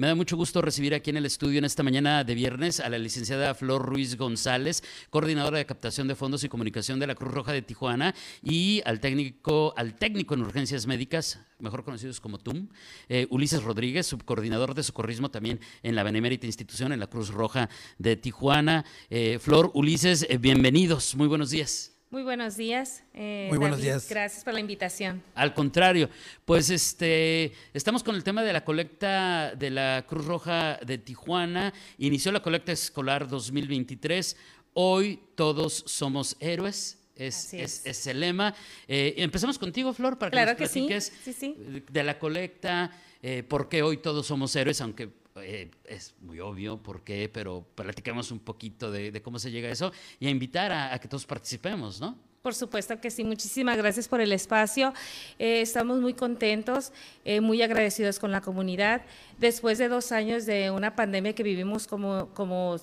Me da mucho gusto recibir aquí en el estudio en esta mañana de viernes a la licenciada Flor Ruiz González, coordinadora de captación de fondos y comunicación de la Cruz Roja de Tijuana, y al técnico, al técnico en urgencias médicas, mejor conocidos como TUM, eh, Ulises Rodríguez, subcoordinador de socorrismo también en la Benemérita Institución, en la Cruz Roja de Tijuana. Eh, Flor, Ulises, eh, bienvenidos, muy buenos días. Muy buenos días. Eh, Muy buenos días. Gracias por la invitación. Al contrario, pues este, estamos con el tema de la colecta de la Cruz Roja de Tijuana. Inició la colecta escolar 2023. Hoy todos somos héroes. Es, es. el lema. Eh, empezamos contigo, Flor, para que claro nos platiques sí. Sí, de la colecta, eh, por qué hoy todos somos héroes, aunque eh, es muy obvio por qué, pero platicamos un poquito de, cómo se llega a eso y a invitar a, que todos participemos, ¿no? Por supuesto que sí, muchísimas gracias por el espacio. Eh, estamos muy contentos, eh, muy agradecidos con la comunidad. Después de dos años de una pandemia que vivimos como, como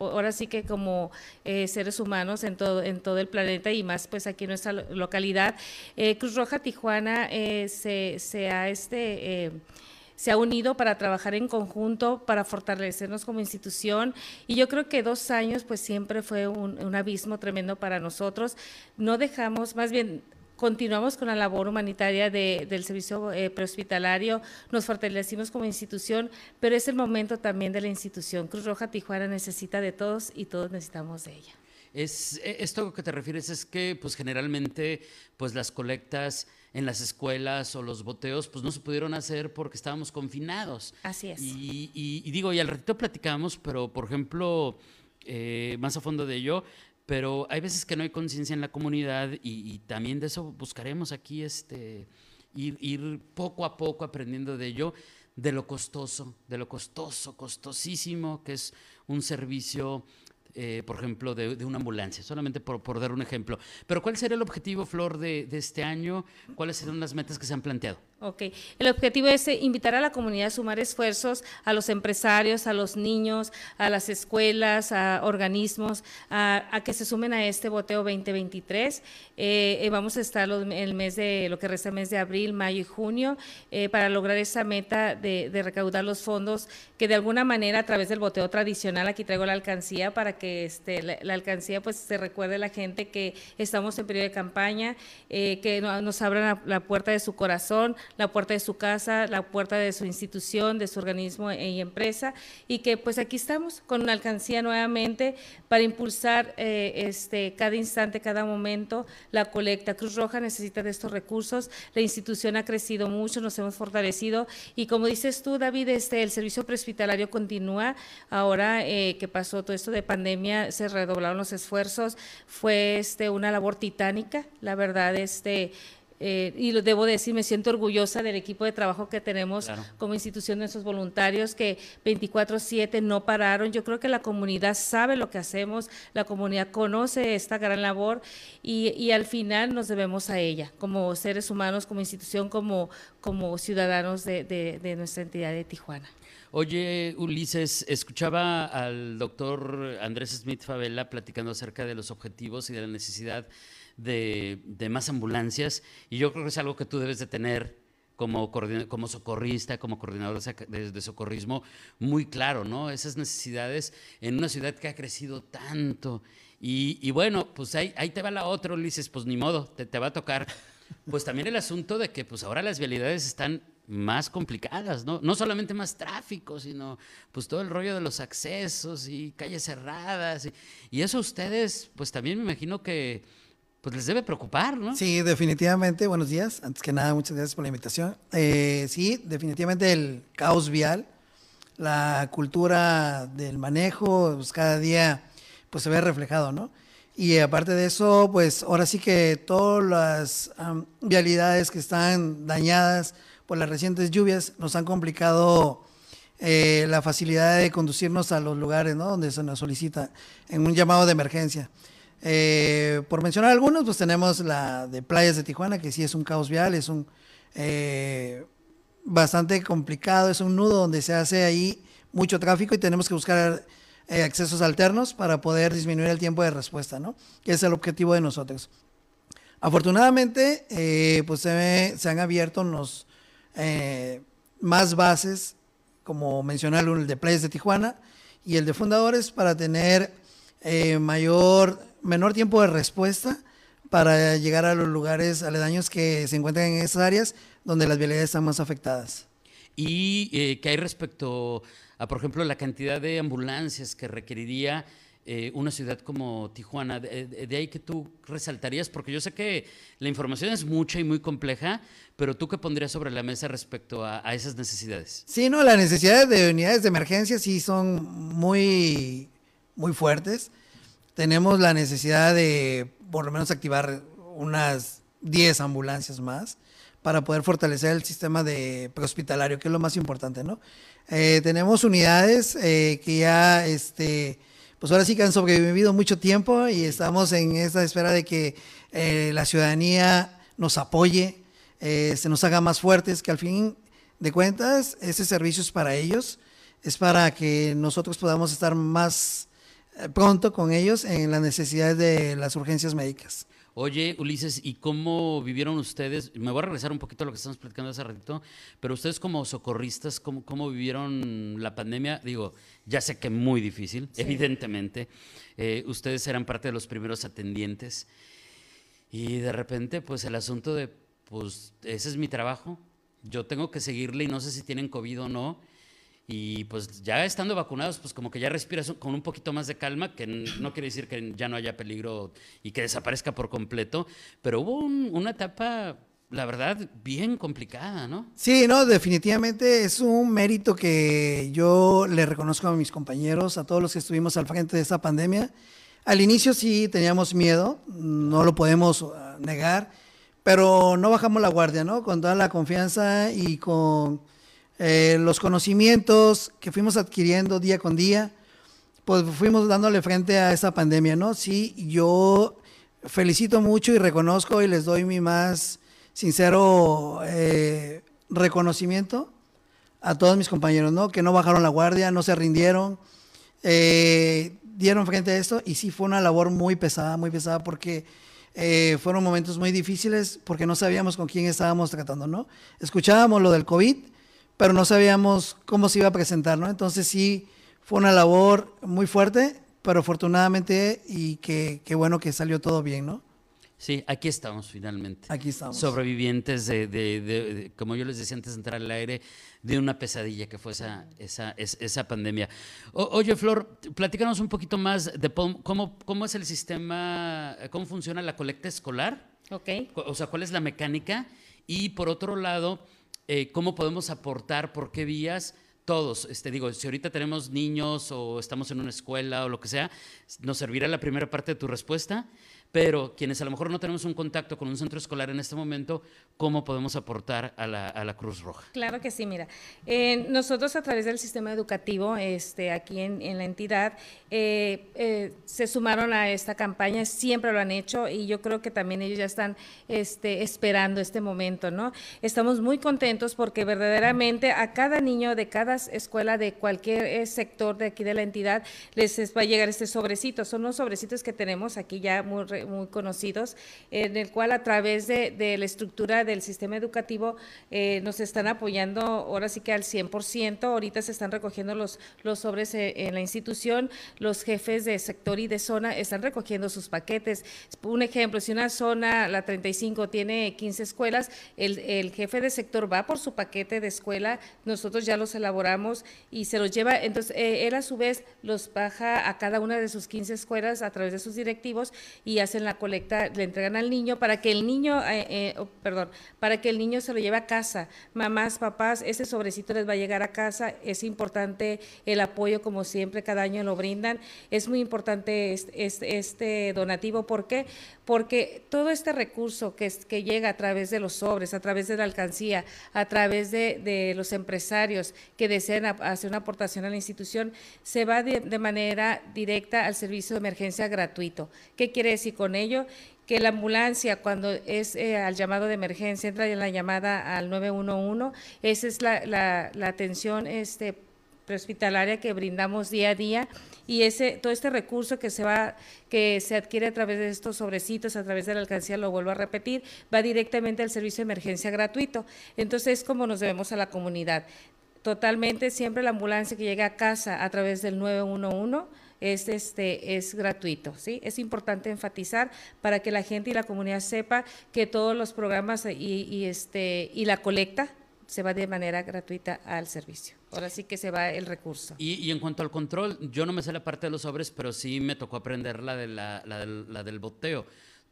ahora sí que como seres humanos en todo, en todo el planeta y más pues aquí en nuestra localidad, Cruz Roja Tijuana se, se, ha este se ha unido para trabajar en conjunto, para fortalecernos como institución. Y yo creo que dos años, pues siempre fue un, abismo tremendo para nosotros. No dejamos, más bien, continuamos con la labor humanitaria del servicio eh, prehospitalario, nos fortalecimos como institución, pero es el momento también de la institución. Cruz Roja Tijuana necesita de todos y todos necesitamos de ella. Es, e, esto que te refieres es que pues generalmente pues las colectas en las escuelas o los boteos, pues no se pudieron hacer porque estábamos confinados. Así es. Y, digo, y al ratito platicamos, pero por ejemplo, eh, más a fondo de ello, pero hay veces que no hay conciencia en la comunidad y, también de eso buscaremos aquí este, ir, ir poco a poco aprendiendo de ello, de lo costoso, de lo costoso, costosísimo, que es un servicio eh, por ejemplo, de, una ambulancia, solamente por, dar un ejemplo. Pero ¿cuál sería el objetivo, Flor, de, de este año? ¿Cuáles serán las metas que se han planteado? Ok, el objetivo es eh, invitar a la comunidad a sumar esfuerzos, a los empresarios, a los niños, a las escuelas, a organismos, a, que se sumen a este boteo 2023. Eh, eh, vamos a estar el mes de, lo que resta el mes de abril, mayo y junio, para lograr esa meta de, recaudar los fondos que de alguna manera a través del boteo tradicional, aquí traigo la alcancía para que este, la, alcancía pues se recuerde a la gente que estamos en periodo de campaña, que nos abran la puerta de su corazón, la puerta de su casa, la puerta de su institución, de su organismo y empresa, y que pues aquí estamos con una alcancía nuevamente para impulsar eh, este, cada instante, cada momento la colecta. Cruz Roja necesita de estos recursos, la institución ha crecido mucho, nos hemos fortalecido y como dices tú, David, este, el servicio prehospitalario continúa. Ahora eh, que pasó todo esto de pandemia, se redoblaron los esfuerzos, fue este, una labor titánica, la verdad, este, eh, y lo debo decir, me siento orgullosa del equipo de trabajo que tenemos como institución de esos voluntarios que 24/7 no pararon. Yo creo que la comunidad sabe lo que hacemos, la comunidad conoce esta gran labor y, al final nos debemos a ella, como seres humanos, como institución, como, como ciudadanos de, de nuestra entidad de Tijuana. Oye, Ulises, escuchaba al doctor Andrés Smith Favela platicando acerca de los objetivos y de la necesidad de, más ambulancias y yo creo que es algo que tú debes de tener como, como socorrista, como coordinador de, socorrismo, muy claro, ¿no? Esas necesidades en una ciudad que ha crecido tanto. Y, bueno, pues ahí, ahí, te va la otra, Ulises, pues ni modo, te, te va a tocar. Pues también el asunto de que pues ahora las vialidades están más complicadas, ¿no? No solamente más tráfico, sino pues todo el rollo de los accesos y calles cerradas. Y, y eso ustedes, pues también me imagino que pues les debe preocupar, ¿no? Sí, definitivamente. Buenos días. Antes que nada, muchas gracias por la invitación. Eh, sí, definitivamente el caos vial, la cultura del manejo, pues cada día pues se ve reflejado, ¿no? Y aparte de eso, pues ahora sí que todas las vialidades que están dañadas por las recientes lluvias nos han complicado eh, la facilidad de conducirnos a los lugares, ¿no? Donde se nos solicita en un llamado de emergencia. Eh, por mencionar algunos, pues tenemos la de Playas de Tijuana, que sí es un caos vial, es un eh, bastante complicado, es un nudo donde se hace ahí mucho tráfico y tenemos que buscar eh, accesos alternos para poder disminuir el tiempo de respuesta, ¿no? Que es el objetivo de nosotros. Afortunadamente, pues se, han abierto los, más bases, como mencioné, el de Playas de Tijuana y el de Fundadores, para tener mayor, menor tiempo de respuesta para llegar a los lugares aledaños que se encuentran en esas áreas donde las vialidades están más afectadas. ¿Y eh, qué hay respecto a, por ejemplo, la cantidad de ambulancias que requeriría eh, una ciudad como Tijuana? De, ahí que tú resaltarías, porque yo sé que la información es mucha y muy compleja, pero tú qué pondrías sobre la mesa respecto a, a esas necesidades? Sí, no, las necesidades de unidades de emergencia sí son muy, muy fuertes. Tenemos la necesidad de por lo menos activar unas 10 ambulancias más para poder fortalecer el sistema de prehospitalario, que es lo más importante, ¿no? Eh, tenemos unidades eh, que ya, este, pues ahora sí que han sobrevivido mucho tiempo y estamos en esta espera de que eh, la ciudadanía nos apoye, se nos haga más fuertes, que al fin de cuentas ese servicio es para ellos, es para que nosotros podamos estar más pronto con ellos en las necesidades de las urgencias médicas. Oye, Ulises, ¿y cómo vivieron ustedes? Me voy a regresar un poquito a lo que estamos platicando hace ratito, pero ustedes como socorristas, ¿cómo, cómo vivieron la pandemia? Digo, ya sé que muy difícil, evidentemente. Eh, ustedes eran parte de los primeros atendientes y de repente, pues el asunto de, pues ese es mi trabajo, yo tengo que seguirle y no sé si tienen COVID o no y pues ya estando vacunados, pues como que ya respiras con un poquito más de calma, que no quiere decir que ya no haya peligro y que desaparezca por completo, pero hubo una etapa, la verdad, bien complicada, ¿no? Sí, no, definitivamente es un mérito que yo le reconozco a mis compañeros, a todos los que estuvimos al frente de esta pandemia. Al inicio sí teníamos miedo, no lo podemos uh, negar, pero no bajamos la guardia, ¿no? Con toda la confianza y con eh, los conocimientos que fuimos adquiriendo día con día, pues fuimos dándole frente a esa pandemia, ¿no? Sí, yo felicito mucho y reconozco y les doy mi más sincero eh, reconocimiento a todos mis compañeros, ¿no? Que no bajaron la guardia, no se rindieron, eh, dieron frente a esto y sí fue una labor muy pesada, muy pesada porque fueron momentos muy difíciles porque no sabíamos con quién estábamos tratando, ¿no? Escuchábamos lo del COVID, pero no sabíamos cómo se iba a presentar, ¿no? Entonces sí, fue una labor muy fuerte, pero afortunadamente y qué bueno que salió todo bien, ¿no? Sí, aquí estamos finalmente. Aquí estamos. Sobrevivientes de, de, como yo les decía antes de entrar al aire, de una pesadilla que fue esa, esa, esa pandemia. oye, Flor, platícanos un poquito más de cómo, cómo es el sistema, cómo funciona la colecta escolar. Ok. O sea, cuál es la mecánica. Y por otro lado, eh, cómo podemos aportar, por qué vías. Todos, este, digo, si ahorita tenemos niños o estamos en una escuela o lo que sea, nos servirá la primera parte de tu respuesta pero quienes a lo mejor no tenemos un contacto con un centro escolar en este momento, ¿cómo podemos aportar a la, Cruz Roja? Claro que sí, mira, eh, nosotros a través del sistema educativo, este, aquí en, la entidad, eh, eh, se sumaron a esta campaña, siempre lo han hecho y yo creo que también ellos ya están este, esperando este momento, ¿no? Estamos muy contentos porque verdaderamente a cada niño de cada escuela, de cualquier sector de aquí de la entidad, les va a llegar este sobrecito. Son los sobrecitos que tenemos aquí ya muy muy conocidos, en el cual a través de, la estructura del sistema educativo eh, nos están apoyando ahora sí que al 100%, ahorita se están recogiendo los, los sobres eh, en la institución, los jefes de sector y de zona están recogiendo sus paquetes. Un ejemplo, si una zona, la 35, tiene 15 escuelas, el, el jefe de sector va por su paquete de escuela, nosotros ya los elaboramos y se los lleva, entonces eh, él a su vez los baja a cada una de sus 15 escuelas a través de sus directivos y hacen la colecta, le entregan al niño para que el niño, eh, eh, oh, perdón, para que el niño se lo lleve a casa. Mamás, papás, ese sobrecito les va a llegar a casa. Es importante el apoyo, como siempre, cada año lo brindan. Es muy importante este, este, donativo. ¿Por qué? Porque todo este recurso que, que llega a través de los sobres, a través de la alcancía, a través de, los empresarios que desean hacer una aportación a la institución, se va de manera directa al servicio de emergencia gratuito. ¿Qué quiere decir? Con ello que la ambulancia cuando es eh, al llamado de emergencia, entra en la llamada al 911, esa es la, la, atención este, prehospitalaria que brindamos día a día y ese todo este recurso que se va que se adquiere a través de estos sobrecitos a través de la alcancía lo vuelvo a repetir va directamente al servicio de emergencia gratuito. Entonces es como nos debemos a la comunidad. Totalmente siempre la ambulancia que llega a casa a través del 911 es este es gratuito, ¿sí? Es importante enfatizar para que la gente y la comunidad sepa que todos los programas y, y este y la colecta se va de manera gratuita al servicio. Ahora sí que se va el recurso. Y, en cuanto al control, yo no me sé la parte de los sobres, pero sí me tocó aprender la, de la, la, del, boteo.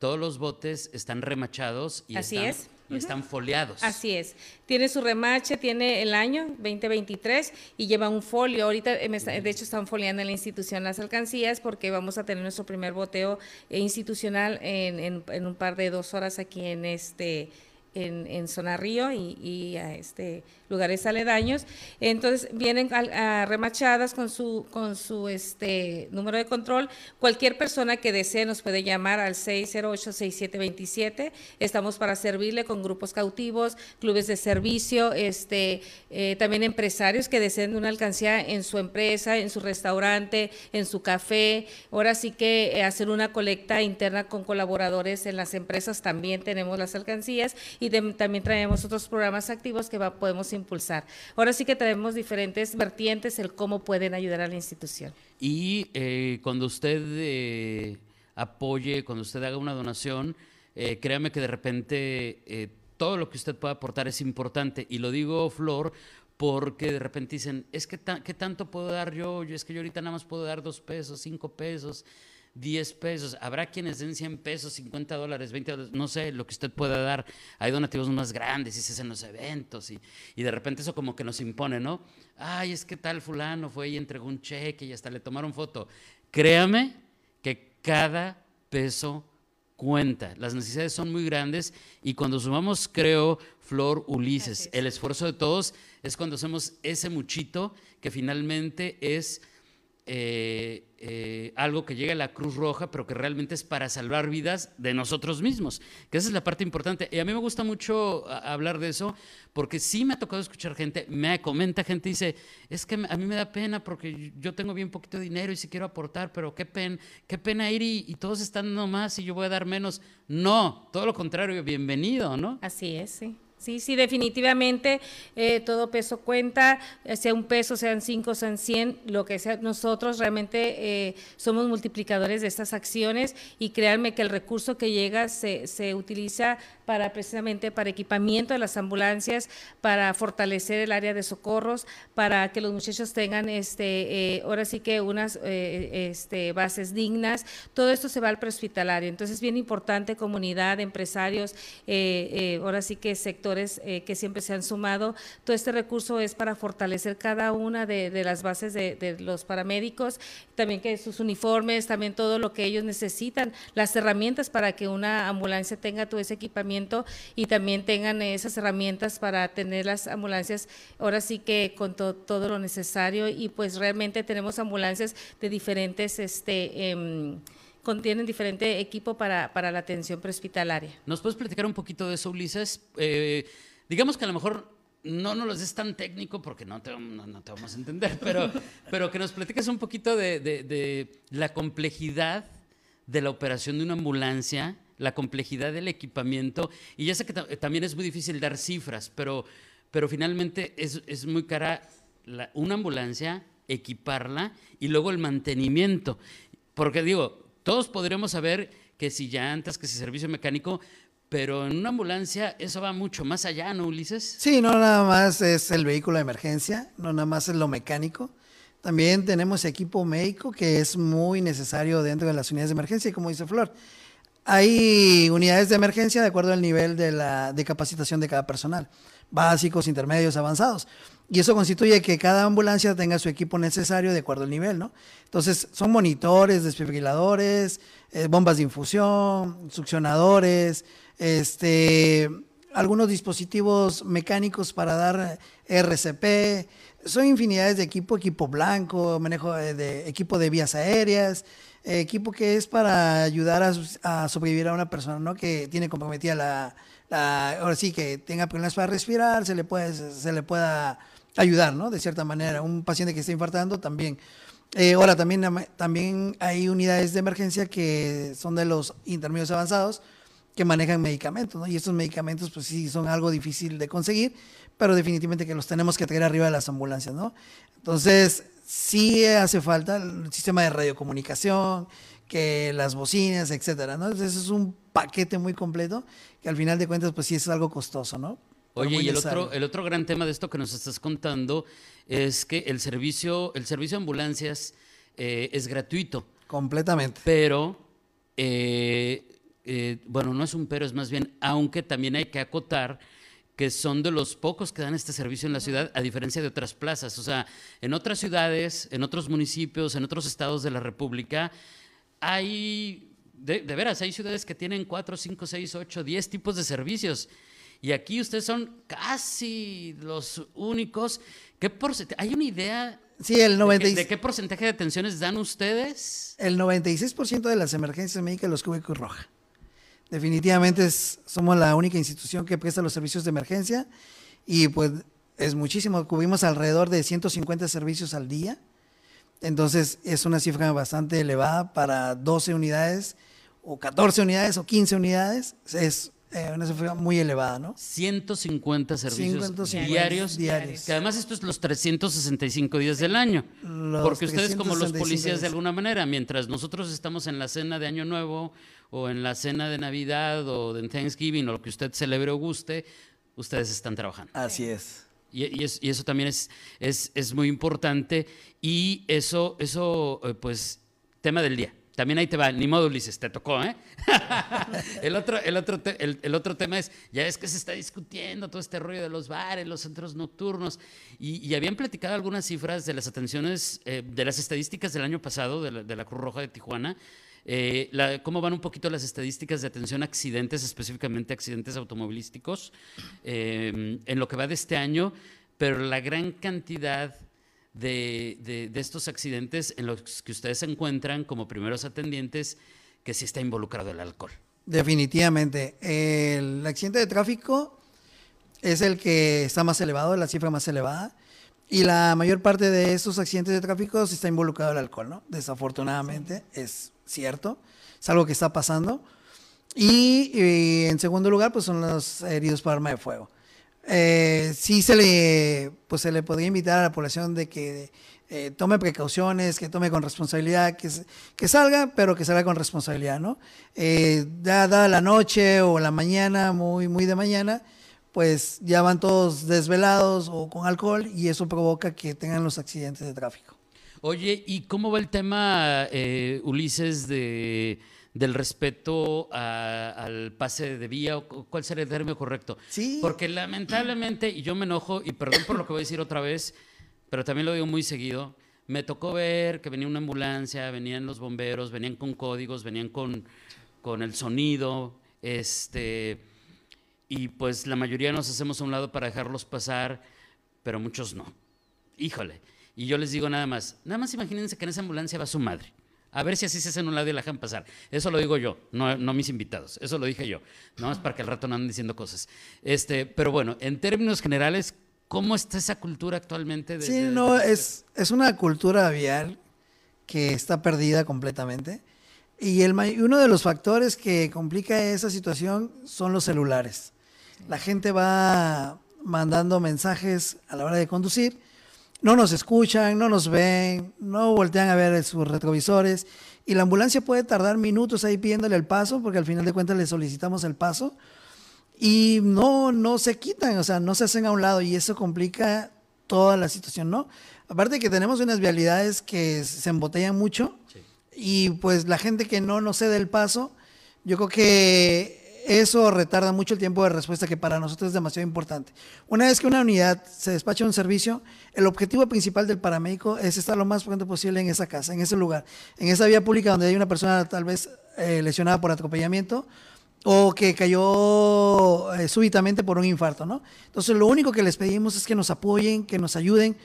Todos los botes están remachados y Así están, es. están foliados. Así es. Tiene su remache, tiene el año 2023 y lleva un folio. Ahorita, eh, de hecho, están foliando en la institución las alcancías porque vamos a tener nuestro primer boteo eh, institucional en, en un par de dos horas aquí en este en, en Zona Río y, a este, lugares aledaños. Entonces vienen remachadas con su, con su este, número de control. Cualquier persona que desee nos puede llamar al 608-6727. Estamos para servirle con grupos cautivos, clubes de servicio, este, eh, también empresarios que deseen una alcancía en su empresa, en su restaurante, en su café. Ahora sí que eh, hacer una colecta interna con colaboradores en las empresas también tenemos las alcancías y también traemos otros programas activos que va, podemos impulsar. Ahora sí que tenemos diferentes vertientes el cómo pueden ayudar a la institución. Y eh, cuando usted eh, apoye, cuando usted haga una donación, eh, créame que de repente todo lo que usted pueda aportar es importante. Y lo digo, Flor, porque de repente dicen, es que ¿qué tanto puedo dar yo? Es que yo ahorita nada más puedo dar dos pesos, cinco pesos. 10 pesos. Habrá quienes den 100 pesos, 50 dólares, 20 dólares, no sé, lo que usted pueda dar. Hay donativos más grandes y se hacen los eventos y, y de repente eso como que nos impone, ¿no? Ay, es que tal fulano fue y entregó un cheque y hasta le tomaron foto. Créame que cada peso cuenta. Las necesidades son muy grandes y cuando sumamos, creo, Flor, Ulises, el esfuerzo de todos es cuando hacemos ese muchito que finalmente es eh, eh, algo que llegue a la Cruz Roja, pero que realmente es para salvar vidas de nosotros mismos, que esa es la parte importante. Y a mí me gusta mucho hablar de eso, porque sí me ha tocado escuchar gente, me comenta gente, dice, es que a mí me da pena porque yo tengo bien poquito dinero y si quiero aportar, pero qué pena, qué pena ir y, y todos están dando más y yo voy a dar menos. No, todo lo contrario, bienvenido, ¿no? Así es, sí. Sí, sí, definitivamente eh, todo peso cuenta, eh, sea un peso, sean cinco, sean cien, lo que sea. Nosotros realmente eh, somos multiplicadores de estas acciones y créanme que el recurso que llega se, se utiliza para precisamente para equipamiento de las ambulancias, para fortalecer el área de socorros, para que los muchachos tengan este, eh, ahora sí que unas este, bases dignas. Todo esto se va al prehospitalario. Entonces es bien importante comunidad, empresarios, ahora sí que sectores que siempre se han sumado. Todo este recurso es para fortalecer cada una de, las bases de, los paramédicos, también que sus uniformes, también todo lo que ellos necesitan, las herramientas para que una ambulancia tenga todo ese equipamiento y también tengan esas herramientas para tener las ambulancias ahora sí que con todo lo necesario y pues realmente tenemos ambulancias de diferentes este em, contienen diferente equipo para, para, la atención prehospitalaria. ¿Nos puedes platicar un poquito de eso, Ulises? Eh, digamos que a lo mejor no nos lo es tan técnico porque no te, no, te, vamos a entender, pero, pero que nos platiques un poquito de, de, de la complejidad de la operación de una ambulancia la complejidad del equipamiento. Y ya sé que también es muy difícil dar cifras, pero, pero finalmente es, muy cara una ambulancia, equiparla y luego el mantenimiento. Porque digo, todos podríamos saber que si llantas, que si servicio mecánico, pero en una ambulancia eso va mucho más allá, ¿no, Ulises? Sí, no nada más es el vehículo de emergencia, no nada más es lo mecánico. También tenemos equipo médico que es muy necesario dentro de las unidades de emergencia, como dice Flor. Hay unidades de emergencia de acuerdo al nivel de, la, de capacitación de cada personal, básicos, intermedios, avanzados. Y eso constituye que cada ambulancia tenga su equipo necesario de acuerdo al nivel, ¿no? Entonces, son monitores, desfibriladores, eh, bombas de infusión, succionadores, este, algunos dispositivos mecánicos para dar RCP, son infinidades de equipo, equipo blanco, manejo de equipo de vías aéreas, equipo que es para ayudar a, sobrevivir a una persona, ¿no? Que tiene comprometida la, ahora sí, que tenga problemas para respirar, se le puede, se le pueda ayudar, ¿no? De cierta manera, un paciente que está infartando también. Eh, ahora, también, también hay unidades de emergencia que son de los intermedios avanzados que manejan medicamentos, ¿no? Y estos medicamentos, pues sí, son algo difícil de conseguir, pero definitivamente que los tenemos que traer arriba de las ambulancias, ¿no? Entonces, sí hace falta el sistema de radiocomunicación, que las bocinas, etcétera, ¿no? Entonces, es un paquete muy completo que al final de cuentas, pues sí es algo costoso, ¿no? Oye, y el otro, el otro gran tema de esto que nos estás contando es que el servicio, el servicio de ambulancias eh, es gratuito. Completamente. Pero, eh, eh, bueno, no es un pero, es más bien, aunque también hay que acotar que son de los pocos que dan este servicio en la ciudad, a diferencia de otras plazas. O sea, en otras ciudades, en otros municipios, en otros estados de la República, hay, de, de veras, hay ciudades que tienen cuatro, cinco, seis, ocho, diez tipos de servicios. Y aquí ustedes son casi los únicos. ¿Qué ¿Hay una idea Sí, el ¿De, qué, porcentaje de atenciones dan ustedes? El 96% de las emergencias médicas los cubre Cruz Roja. Definitivamente somos la única institución que presta los servicios de emergencia y pues es muchísimo. Cubrimos alrededor de 150 servicios al día. Entonces es una cifra bastante elevada para 12 unidades o 14 unidades o 15 unidades. Es eh, una cifra muy elevada, ¿no? 150 servicios diarios, Que además esto es los 365 días del año. porque ustedes como los policías de alguna manera, mientras nosotros estamos en la cena de Año Nuevo o en la cena de Navidad o de Thanksgiving o lo que usted celebre o guste, ustedes están trabajando. Así es. Y, eso también es, es, es, muy importante y eso, eso pues, tema del día. También ahí te va, ni modo Ulises, te tocó, ¿eh? el, otro, el, otro el, otro tema es, ya es que se está discutiendo todo este rollo de los bares, los centros nocturnos, y, habían platicado algunas cifras de las atenciones, eh, de las estadísticas del año pasado de la, Cruz Roja de Tijuana, eh, cómo van un poquito las estadísticas de atención a accidentes, específicamente accidentes automovilísticos, eh, en lo que va de este año, pero la gran cantidad de, estos accidentes en los que ustedes se encuentran como primeros atendientes que sí está involucrado el alcohol. Definitivamente. El accidente de tráfico es el que está más elevado, la cifra más elevada. Y la mayor parte de esos accidentes de tráfico sí está involucrado el alcohol, ¿no? Desafortunadamente, es cierto. Es algo que está pasando. Y, y, en segundo lugar, pues son los heridos por arma de fuego eh, sí se le, pues se le podría invitar a la población de que eh, tome precauciones, que tome con responsabilidad, que, que salga, pero que salga con responsabilidad, ¿no? Eh, dada la noche o la mañana, muy, muy de mañana, pues ya van todos desvelados o con alcohol y eso provoca que tengan los accidentes de tráfico. Oye, ¿y cómo va el tema, eh, Ulises, de del respeto al pase de vía, o cuál sería el término correcto. Sí. Porque lamentablemente, y yo me enojo, y perdón por lo que voy a decir otra vez, pero también lo digo muy seguido, me tocó ver que venía una ambulancia, venían los bomberos, venían con códigos, venían con, con el sonido, este, y pues la mayoría nos hacemos a un lado para dejarlos pasar, pero muchos no. Híjole. Y yo les digo nada más, nada más imagínense que en esa ambulancia va su madre a ver si así se hacen un lado y la dejan pasar. Eso lo digo yo, no, no mis invitados. Eso lo dije yo. No es para que al rato no anden diciendo cosas. Este, pero bueno, en términos generales, ¿cómo está esa cultura actualmente? sí, no, es, es una cultura vial que está perdida completamente. Y el, uno de los factores que complica esa situación son los celulares. La gente va mandando mensajes a la hora de conducir no nos escuchan, no nos ven, no voltean a ver sus retrovisores. Y la ambulancia puede tardar minutos ahí pidiéndole el paso porque al final de cuentas le solicitamos el paso. Y no, no se quitan, o sea, no se hacen a un lado y eso complica toda la situación, ¿no? Aparte que tenemos unas vialidades que se embotellan mucho y pues la gente que no nos cede el paso, yo creo que eso retarda mucho el tiempo de respuesta que para nosotros es demasiado importante. Una vez que una unidad se despacha un servicio, el objetivo principal del paramédico es estar lo más pronto posible en esa casa, en ese lugar, en esa vía pública donde hay una persona tal vez eh, lesionada por atropellamiento o que cayó eh, súbitamente por un infarto, ¿no? Entonces lo único que les pedimos es que nos apoyen, que nos ayuden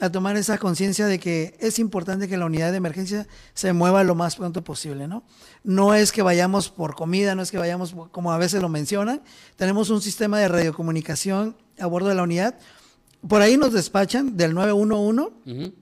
a tomar esa conciencia de que es importante que la unidad de emergencia se mueva lo más pronto posible, ¿no? No es que vayamos por comida, no es que vayamos como a veces lo mencionan. Tenemos un sistema de radiocomunicación a bordo de la unidad por ahí nos despachan del 911 Ujú.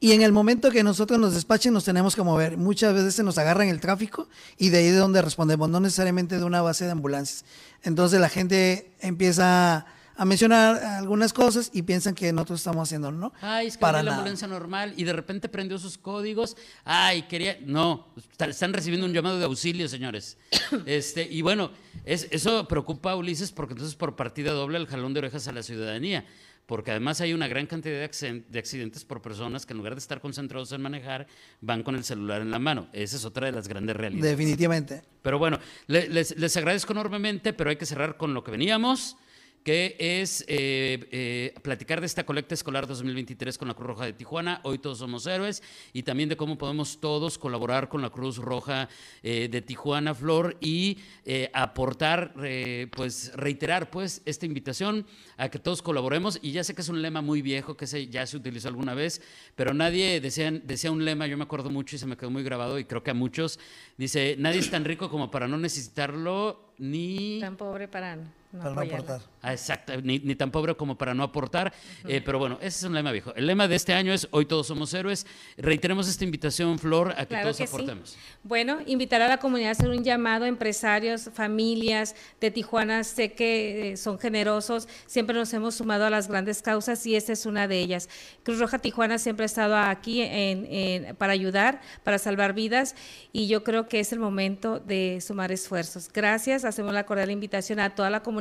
Y en el momento que nosotros nos despachen nos tenemos que mover. Muchas veces se nos agarra en el tráfico y de ahí de donde respondemos, no necesariamente de una base de ambulancias. Entonces la gente empieza a mencionar algunas cosas y piensan que nosotros estamos haciendo, ¿no? Ay, es que Para la nada. ambulancia normal y de repente prendió sus códigos. Ay, quería. No, está- están recibiendo un llamado de auxilio, señores. Este, y bueno, es, eso preocupa a Ulises porque entonces por partida doble el jalón de orejas a la ciudadanía. Porque además hay una gran cantidad de, accidentes por personas que en lugar de estar concentrados en manejar, van con el celular en la mano. Esa es otra de las grandes realidades. Definitivamente. Pero bueno, le- les, les agradezco enormemente, pero hay que cerrar con lo que veníamos, que es eh, eh, platicar de esta colecta escolar 2023 con la Cruz Roja de Tijuana. Hoy todos somos héroes y también de cómo podemos todos colaborar con la Cruz Roja eh, de Tijuana, Flor, y aportar, pues reiterar pues esta invitación a que todos colaboremos. Y ya sé que es un lema muy viejo, que se, ya se utilizó alguna vez, pero nadie decía, decía un lema, yo me acuerdo mucho y se me quedó muy grabado y creo que a muchos, dice, nadie es tan rico como para no necesitarlo ni... Tan pobre para no para no aportar. Ah, exacto, ni, ni tan pobre como para no aportar. Eh, pero bueno, ese es un lema viejo. El lema de este año es Hoy todos somos héroes. Reiteremos esta invitación, Flor, a que Claro todos que sí. aportemos. Bueno, invitar a la comunidad a hacer un llamado, empresarios, familias de Tijuana, sé que eh, son generosos, siempre nos hemos sumado a las grandes causas y esta es una de ellas. Cruz Roja Tijuana siempre ha estado aquí en- en- para ayudar, para salvar vidas y yo creo que es el momento de sumar esfuerzos. Gracias, hacemos la cordial invitación a toda la comunidad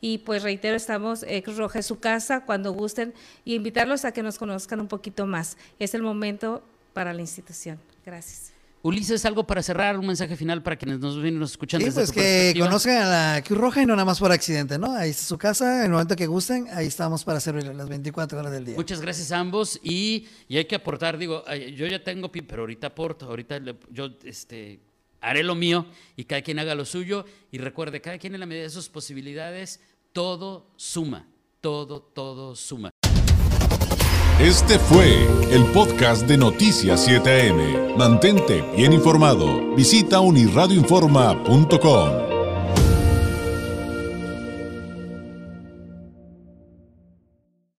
y pues reitero, estamos, eh, Cruz Roja es su casa cuando gusten y invitarlos a que nos conozcan un poquito más. Es el momento para la institución. Gracias. Ulises, algo para cerrar, un mensaje final para quienes nos ven y nos escuchan Sí, desde pues que conozcan a la Cruz Roja y no nada más por accidente, ¿no? Ahí está su casa, en el momento que gusten, ahí estamos para servirles las 24 horas del día. Muchas gracias a ambos y, y hay que aportar, digo, yo ya tengo, pi- pero ahorita aporto, ahorita le- yo este, haré lo mío y cada quien haga lo suyo y recuerde, cada quien en la medida de sus posibilidades, todo suma, todo, todo suma. Este fue el podcast de Noticias 7am. Mantente bien informado. Visita unirradioinforma.com.